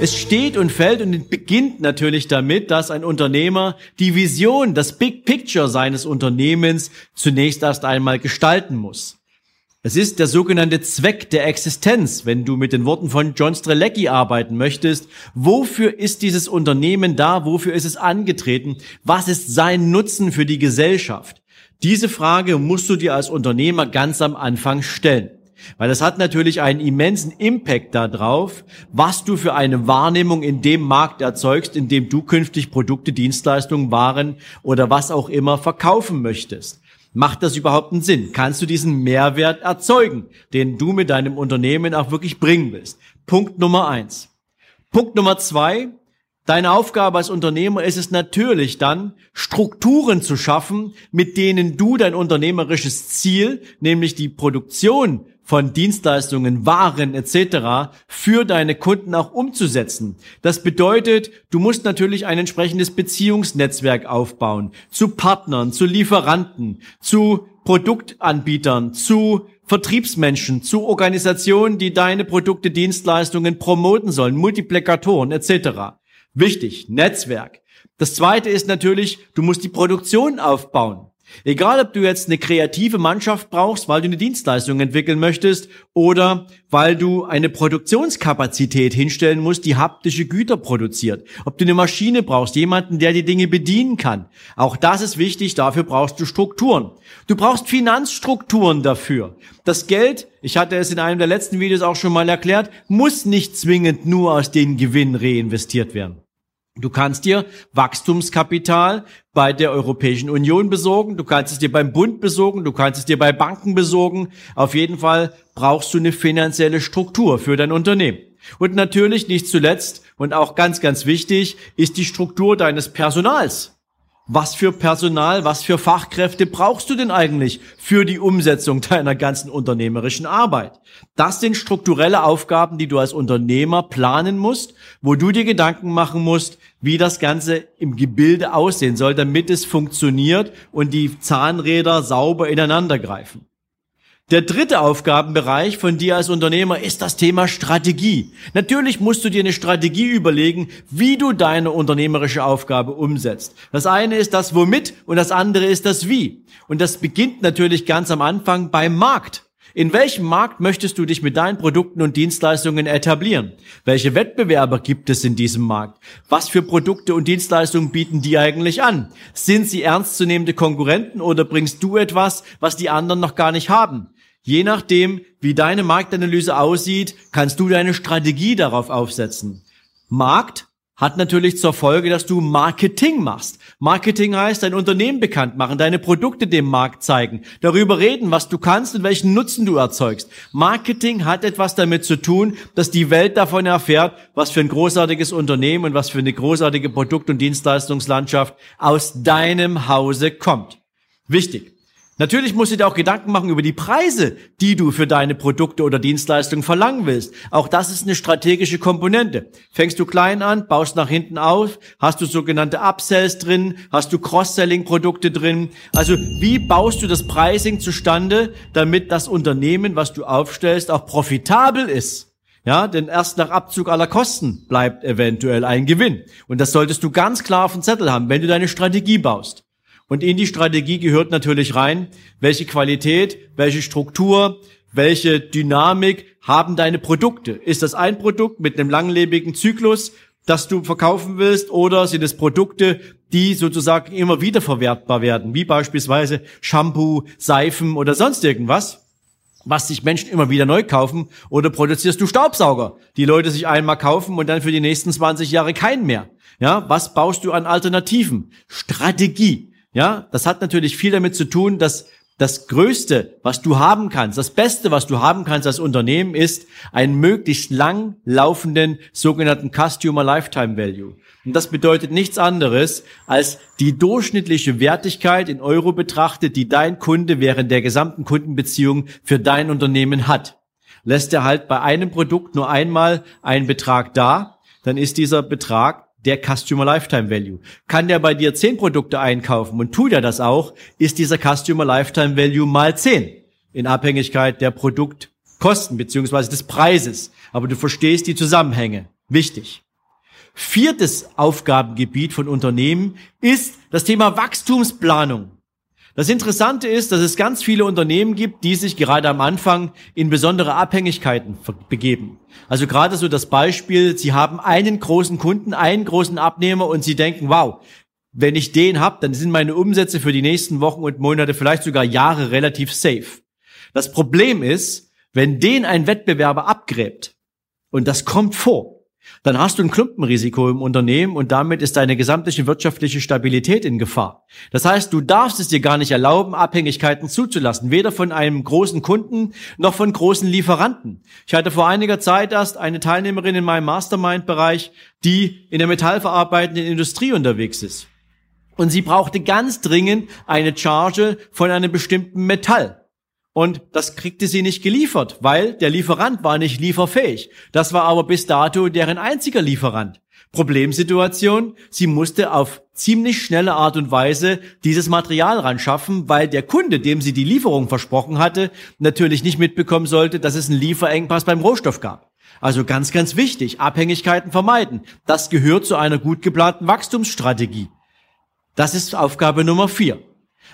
Es steht und fällt und beginnt natürlich damit, dass ein Unternehmer die Vision, das Big Picture seines Unternehmens zunächst erst einmal gestalten muss. Es ist der sogenannte Zweck der Existenz, wenn du mit den Worten von John Strelecki arbeiten möchtest. Wofür ist dieses Unternehmen da? Wofür ist es angetreten? Was ist sein Nutzen für die Gesellschaft? Diese Frage musst du dir als Unternehmer ganz am Anfang stellen. Weil das hat natürlich einen immensen Impact darauf, was du für eine Wahrnehmung in dem Markt erzeugst, in dem du künftig Produkte, Dienstleistungen, Waren oder was auch immer verkaufen möchtest. Macht das überhaupt einen Sinn? Kannst du diesen Mehrwert erzeugen, den du mit deinem Unternehmen auch wirklich bringen willst? Punkt Nummer eins. Punkt Nummer zwei. Deine Aufgabe als Unternehmer ist es natürlich dann, Strukturen zu schaffen, mit denen du dein unternehmerisches Ziel, nämlich die Produktion von Dienstleistungen, Waren etc. für deine Kunden auch umzusetzen. Das bedeutet, du musst natürlich ein entsprechendes Beziehungsnetzwerk aufbauen zu Partnern, zu Lieferanten, zu Produktanbietern, zu Vertriebsmenschen, zu Organisationen, die deine Produkte, Dienstleistungen promoten sollen, Multiplikatoren etc. Wichtig, Netzwerk. Das zweite ist natürlich, du musst die Produktion aufbauen. Egal, ob du jetzt eine kreative Mannschaft brauchst, weil du eine Dienstleistung entwickeln möchtest oder weil du eine Produktionskapazität hinstellen musst, die haptische Güter produziert. Ob du eine Maschine brauchst, jemanden, der die Dinge bedienen kann. Auch das ist wichtig, dafür brauchst du Strukturen. Du brauchst Finanzstrukturen dafür. Das Geld, ich hatte es in einem der letzten Videos auch schon mal erklärt, muss nicht zwingend nur aus den Gewinn reinvestiert werden. Du kannst dir Wachstumskapital bei der Europäischen Union besorgen, du kannst es dir beim Bund besorgen, du kannst es dir bei Banken besorgen. Auf jeden Fall brauchst du eine finanzielle Struktur für dein Unternehmen. Und natürlich nicht zuletzt und auch ganz, ganz wichtig ist die Struktur deines Personals. Was für Personal, was für Fachkräfte brauchst du denn eigentlich für die Umsetzung deiner ganzen unternehmerischen Arbeit? Das sind strukturelle Aufgaben, die du als Unternehmer planen musst, wo du dir Gedanken machen musst, wie das Ganze im Gebilde aussehen soll, damit es funktioniert und die Zahnräder sauber ineinander greifen. Der dritte Aufgabenbereich von dir als Unternehmer ist das Thema Strategie. Natürlich musst du dir eine Strategie überlegen, wie du deine unternehmerische Aufgabe umsetzt. Das eine ist das Womit und das andere ist das Wie. Und das beginnt natürlich ganz am Anfang beim Markt. In welchem Markt möchtest du dich mit deinen Produkten und Dienstleistungen etablieren? Welche Wettbewerber gibt es in diesem Markt? Was für Produkte und Dienstleistungen bieten die eigentlich an? Sind sie ernstzunehmende Konkurrenten oder bringst du etwas, was die anderen noch gar nicht haben? Je nachdem, wie deine Marktanalyse aussieht, kannst du deine Strategie darauf aufsetzen. Markt hat natürlich zur Folge, dass du Marketing machst. Marketing heißt, dein Unternehmen bekannt machen, deine Produkte dem Markt zeigen, darüber reden, was du kannst und welchen Nutzen du erzeugst. Marketing hat etwas damit zu tun, dass die Welt davon erfährt, was für ein großartiges Unternehmen und was für eine großartige Produkt- und Dienstleistungslandschaft aus deinem Hause kommt. Wichtig. Natürlich musst du dir auch Gedanken machen über die Preise, die du für deine Produkte oder Dienstleistungen verlangen willst. Auch das ist eine strategische Komponente. Fängst du klein an, baust nach hinten auf, hast du sogenannte Upsells drin, hast du Cross-Selling-Produkte drin. Also wie baust du das Pricing zustande, damit das Unternehmen, was du aufstellst, auch profitabel ist? Ja, denn erst nach Abzug aller Kosten bleibt eventuell ein Gewinn. Und das solltest du ganz klar auf dem Zettel haben, wenn du deine Strategie baust. Und in die Strategie gehört natürlich rein, welche Qualität, welche Struktur, welche Dynamik haben deine Produkte. Ist das ein Produkt mit einem langlebigen Zyklus, das du verkaufen willst, oder sind es Produkte, die sozusagen immer wieder verwertbar werden, wie beispielsweise Shampoo, Seifen oder sonst irgendwas? was sich Menschen immer wieder neu kaufen, oder produzierst du Staubsauger, die Leute sich einmal kaufen und dann für die nächsten 20 Jahre keinen mehr? Ja, was baust du an Alternativen? Strategie. Ja, das hat natürlich viel damit zu tun, dass das Größte, was du haben kannst, das Beste, was du haben kannst als Unternehmen, ist einen möglichst lang laufenden sogenannten Customer Lifetime Value. Und das bedeutet nichts anderes als die durchschnittliche Wertigkeit in Euro betrachtet, die dein Kunde während der gesamten Kundenbeziehung für dein Unternehmen hat. Lässt er halt bei einem Produkt nur einmal einen Betrag da, dann ist dieser Betrag der Customer Lifetime Value. Kann der bei dir zehn Produkte einkaufen und tut er das auch, ist dieser Customer Lifetime Value mal zehn in Abhängigkeit der Produktkosten beziehungsweise des Preises. Aber du verstehst die Zusammenhänge. Wichtig. Viertes Aufgabengebiet von Unternehmen ist das Thema Wachstumsplanung. Das Interessante ist, dass es ganz viele Unternehmen gibt, die sich gerade am Anfang in besondere Abhängigkeiten begeben. Also gerade so das Beispiel, Sie haben einen großen Kunden, einen großen Abnehmer und Sie denken, wow, wenn ich den habe, dann sind meine Umsätze für die nächsten Wochen und Monate, vielleicht sogar Jahre relativ safe. Das Problem ist, wenn den ein Wettbewerber abgräbt, und das kommt vor, dann hast du ein Klumpenrisiko im Unternehmen und damit ist deine gesamtliche wirtschaftliche Stabilität in Gefahr. Das heißt, du darfst es dir gar nicht erlauben, Abhängigkeiten zuzulassen, weder von einem großen Kunden noch von großen Lieferanten. Ich hatte vor einiger Zeit erst eine Teilnehmerin in meinem Mastermind-Bereich, die in der metallverarbeitenden Industrie unterwegs ist. Und sie brauchte ganz dringend eine Charge von einem bestimmten Metall. Und das kriegte sie nicht geliefert, weil der Lieferant war nicht lieferfähig. Das war aber bis dato deren einziger Lieferant. Problemsituation, sie musste auf ziemlich schnelle Art und Weise dieses Material ran schaffen, weil der Kunde, dem sie die Lieferung versprochen hatte, natürlich nicht mitbekommen sollte, dass es einen Lieferengpass beim Rohstoff gab. Also ganz, ganz wichtig, Abhängigkeiten vermeiden. Das gehört zu einer gut geplanten Wachstumsstrategie. Das ist Aufgabe Nummer vier.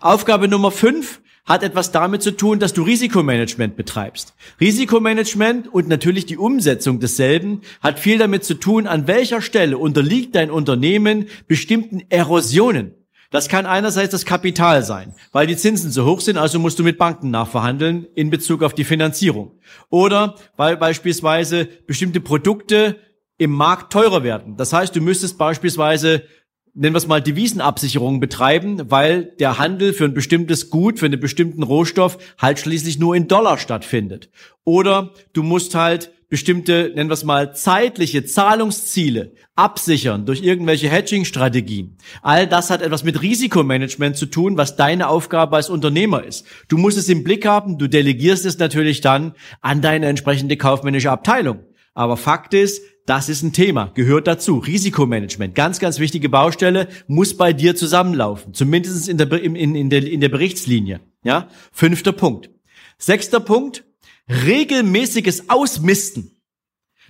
Aufgabe Nummer fünf hat etwas damit zu tun, dass du Risikomanagement betreibst. Risikomanagement und natürlich die Umsetzung desselben hat viel damit zu tun, an welcher Stelle unterliegt dein Unternehmen bestimmten Erosionen. Das kann einerseits das Kapital sein, weil die Zinsen so hoch sind, also musst du mit Banken nachverhandeln in Bezug auf die Finanzierung. Oder weil beispielsweise bestimmte Produkte im Markt teurer werden. Das heißt, du müsstest beispielsweise nennen wir es mal, Devisenabsicherungen betreiben, weil der Handel für ein bestimmtes Gut, für einen bestimmten Rohstoff halt schließlich nur in Dollar stattfindet. Oder du musst halt bestimmte, nennen wir es mal, zeitliche Zahlungsziele absichern durch irgendwelche Hedging-Strategien. All das hat etwas mit Risikomanagement zu tun, was deine Aufgabe als Unternehmer ist. Du musst es im Blick haben, du delegierst es natürlich dann an deine entsprechende kaufmännische Abteilung. Aber Fakt ist, das ist ein Thema, gehört dazu. Risikomanagement, ganz, ganz wichtige Baustelle, muss bei dir zusammenlaufen. Zumindest in der, in, in, der, in der Berichtslinie. Ja? Fünfter Punkt. Sechster Punkt, regelmäßiges Ausmisten.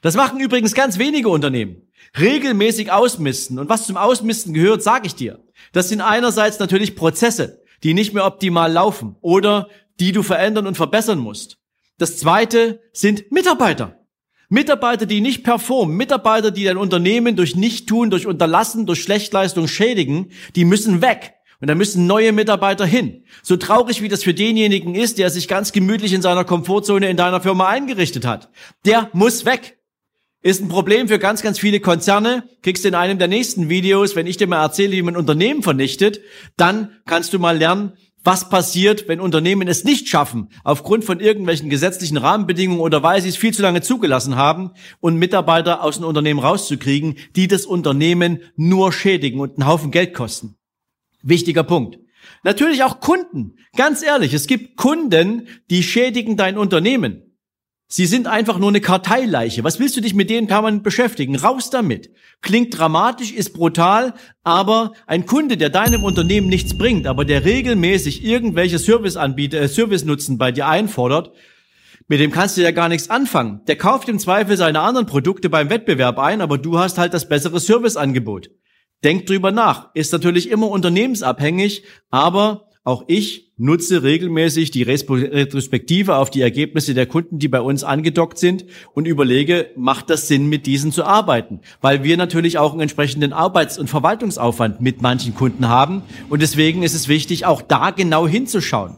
Das machen übrigens ganz wenige Unternehmen. Regelmäßig ausmisten. Und was zum Ausmisten gehört, sage ich dir. Das sind einerseits natürlich Prozesse, die nicht mehr optimal laufen oder die du verändern und verbessern musst. Das zweite sind Mitarbeiter. Mitarbeiter, die nicht performen, Mitarbeiter, die dein Unternehmen durch Nichttun, durch Unterlassen, durch Schlechtleistung schädigen, die müssen weg. Und da müssen neue Mitarbeiter hin. So traurig wie das für denjenigen ist, der sich ganz gemütlich in seiner Komfortzone in deiner Firma eingerichtet hat. Der muss weg. Ist ein Problem für ganz, ganz viele Konzerne. Kriegst du in einem der nächsten Videos, wenn ich dir mal erzähle, wie man Unternehmen vernichtet, dann kannst du mal lernen, was passiert, wenn Unternehmen es nicht schaffen, aufgrund von irgendwelchen gesetzlichen Rahmenbedingungen oder weil sie es viel zu lange zugelassen haben und Mitarbeiter aus dem Unternehmen rauszukriegen, die das Unternehmen nur schädigen und einen Haufen Geld kosten. Wichtiger Punkt. Natürlich auch Kunden. Ganz ehrlich, es gibt Kunden, die schädigen dein Unternehmen. Sie sind einfach nur eine Karteileiche. Was willst du dich mit denen permanent beschäftigen? Raus damit. Klingt dramatisch, ist brutal, aber ein Kunde, der deinem Unternehmen nichts bringt, aber der regelmäßig irgendwelche Serviceanbieter, äh, Service-Nutzen bei dir einfordert, mit dem kannst du ja gar nichts anfangen. Der kauft im Zweifel seine anderen Produkte beim Wettbewerb ein, aber du hast halt das bessere Serviceangebot. Denk drüber nach. Ist natürlich immer unternehmensabhängig, aber auch ich nutze regelmäßig die Retrospektive auf die Ergebnisse der Kunden, die bei uns angedockt sind und überlege, macht das Sinn, mit diesen zu arbeiten? Weil wir natürlich auch einen entsprechenden Arbeits- und Verwaltungsaufwand mit manchen Kunden haben und deswegen ist es wichtig, auch da genau hinzuschauen.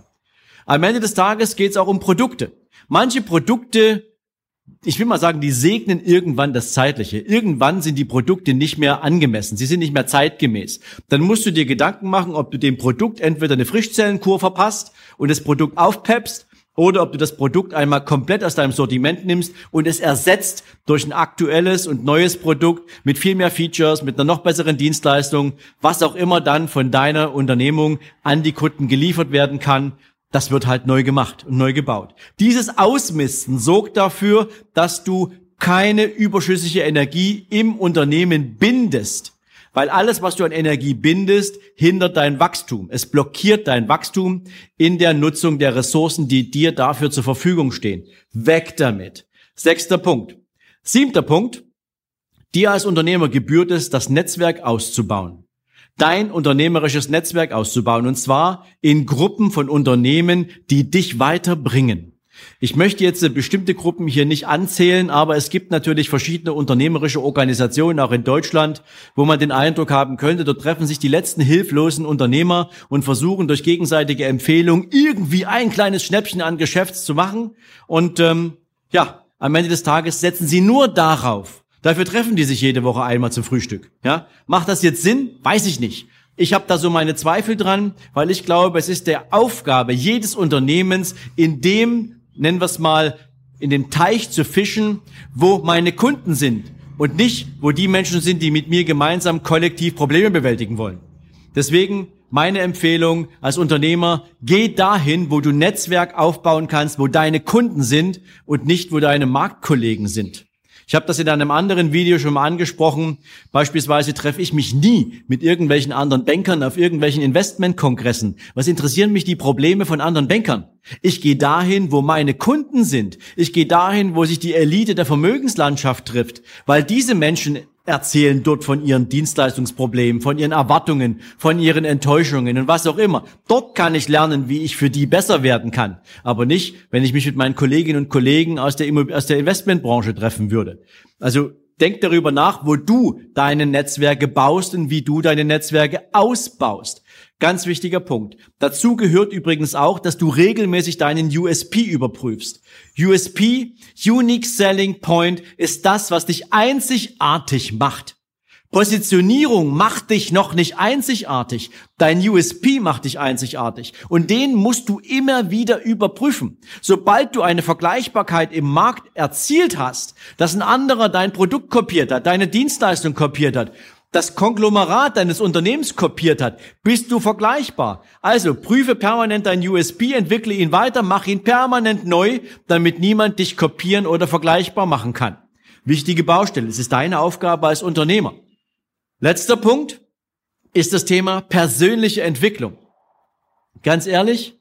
Am Ende des Tages geht es auch um Produkte. Manche Produkte ich will mal sagen, die segnen irgendwann das Zeitliche. Irgendwann sind die Produkte nicht mehr angemessen. Sie sind nicht mehr zeitgemäß. Dann musst du dir Gedanken machen, ob du dem Produkt entweder eine Frischzellenkur verpasst und das Produkt aufpeppst oder ob du das Produkt einmal komplett aus deinem Sortiment nimmst und es ersetzt durch ein aktuelles und neues Produkt mit viel mehr Features, mit einer noch besseren Dienstleistung, was auch immer dann von deiner Unternehmung an die Kunden geliefert werden kann das wird halt neu gemacht und neu gebaut. Dieses Ausmisten sorgt dafür, dass du keine überschüssige Energie im Unternehmen bindest. Weil alles, was du an Energie bindest, hindert dein Wachstum. Es blockiert dein Wachstum in der Nutzung der Ressourcen, die dir dafür zur Verfügung stehen. Weg damit. Sechster Punkt. Siebter Punkt. Dir als Unternehmer gebührt es, das Netzwerk auszubauen dein unternehmerisches Netzwerk auszubauen und zwar in Gruppen von Unternehmen, die dich weiterbringen. Ich möchte jetzt bestimmte Gruppen hier nicht anzählen, aber es gibt natürlich verschiedene unternehmerische Organisationen, auch in Deutschland, wo man den Eindruck haben könnte, dort treffen sich die letzten hilflosen Unternehmer und versuchen durch gegenseitige Empfehlung irgendwie ein kleines Schnäppchen an Geschäfts zu machen. Und ähm, ja, am Ende des Tages setzen sie nur darauf, Dafür treffen die sich jede Woche einmal zum Frühstück. Ja? Macht das jetzt Sinn? Weiß ich nicht. Ich habe da so meine Zweifel dran, weil ich glaube, es ist der Aufgabe jedes Unternehmens, in dem, nennen wir es mal, in dem Teich zu fischen, wo meine Kunden sind und nicht, wo die Menschen sind, die mit mir gemeinsam kollektiv Probleme bewältigen wollen. Deswegen meine Empfehlung als Unternehmer, geh dahin, wo du Netzwerk aufbauen kannst, wo deine Kunden sind und nicht, wo deine Marktkollegen sind. Ich habe das in einem anderen Video schon mal angesprochen. Beispielsweise treffe ich mich nie mit irgendwelchen anderen Bankern auf irgendwelchen Investmentkongressen. Was interessieren mich die Probleme von anderen Bankern? Ich gehe dahin, wo meine Kunden sind. Ich gehe dahin, wo sich die Elite der Vermögenslandschaft trifft, weil diese Menschen erzählen dort von ihren Dienstleistungsproblemen, von ihren Erwartungen, von ihren Enttäuschungen und was auch immer. Dort kann ich lernen, wie ich für die besser werden kann. Aber nicht, wenn ich mich mit meinen Kolleginnen und Kollegen aus der, aus der Investmentbranche treffen würde. Also denk darüber nach, wo du deine Netzwerke baust und wie du deine Netzwerke ausbaust. Ganz wichtiger Punkt. Dazu gehört übrigens auch, dass du regelmäßig deinen USP überprüfst. USP, Unique Selling Point, ist das, was dich einzigartig macht. Positionierung macht dich noch nicht einzigartig. Dein USP macht dich einzigartig. Und den musst du immer wieder überprüfen. Sobald du eine Vergleichbarkeit im Markt erzielt hast, dass ein anderer dein Produkt kopiert hat, deine Dienstleistung kopiert hat, das Konglomerat deines Unternehmens kopiert hat, bist du vergleichbar. Also prüfe permanent dein USP, entwickle ihn weiter, mach ihn permanent neu, damit niemand dich kopieren oder vergleichbar machen kann. Wichtige Baustelle. Es ist deine Aufgabe als Unternehmer. Letzter Punkt ist das Thema persönliche Entwicklung. Ganz ehrlich,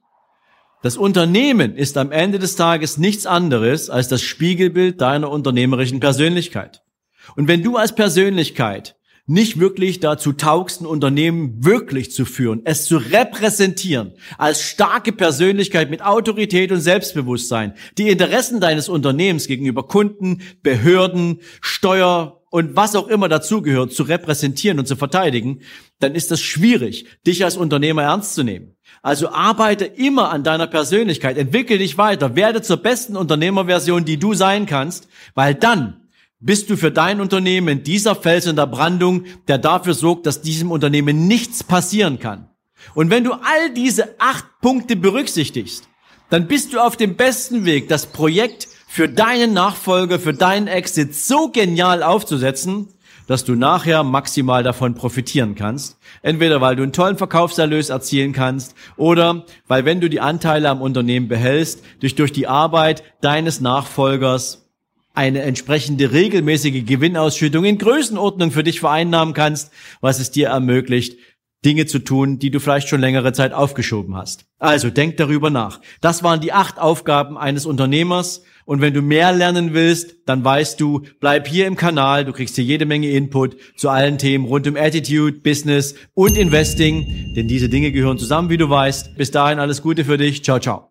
das Unternehmen ist am Ende des Tages nichts anderes als das Spiegelbild deiner unternehmerischen Persönlichkeit. Und wenn du als Persönlichkeit nicht wirklich dazu taugst, ein Unternehmen wirklich zu führen, es zu repräsentieren, als starke Persönlichkeit mit Autorität und Selbstbewusstsein, die Interessen deines Unternehmens gegenüber Kunden, Behörden, Steuer und was auch immer dazugehört, zu repräsentieren und zu verteidigen, dann ist das schwierig, dich als Unternehmer ernst zu nehmen. Also arbeite immer an deiner Persönlichkeit, entwickle dich weiter, werde zur besten Unternehmerversion, die du sein kannst, weil dann bist du für dein Unternehmen dieser Fels in der Brandung, der dafür sorgt, dass diesem Unternehmen nichts passieren kann. Und wenn du all diese acht Punkte berücksichtigst, dann bist du auf dem besten Weg, das Projekt für deinen Nachfolger, für deinen Exit so genial aufzusetzen, dass du nachher maximal davon profitieren kannst. Entweder weil du einen tollen Verkaufserlös erzielen kannst oder weil wenn du die Anteile am Unternehmen behältst, dich durch die Arbeit deines Nachfolgers eine entsprechende regelmäßige Gewinnausschüttung in Größenordnung für dich vereinnahmen kannst, was es dir ermöglicht, Dinge zu tun, die du vielleicht schon längere Zeit aufgeschoben hast. Also denk darüber nach. Das waren die acht Aufgaben eines Unternehmers. Und wenn du mehr lernen willst, dann weißt du, bleib hier im Kanal. Du kriegst hier jede Menge Input zu allen Themen rund um Attitude, Business und Investing. Denn diese Dinge gehören zusammen, wie du weißt. Bis dahin alles Gute für dich. Ciao, ciao.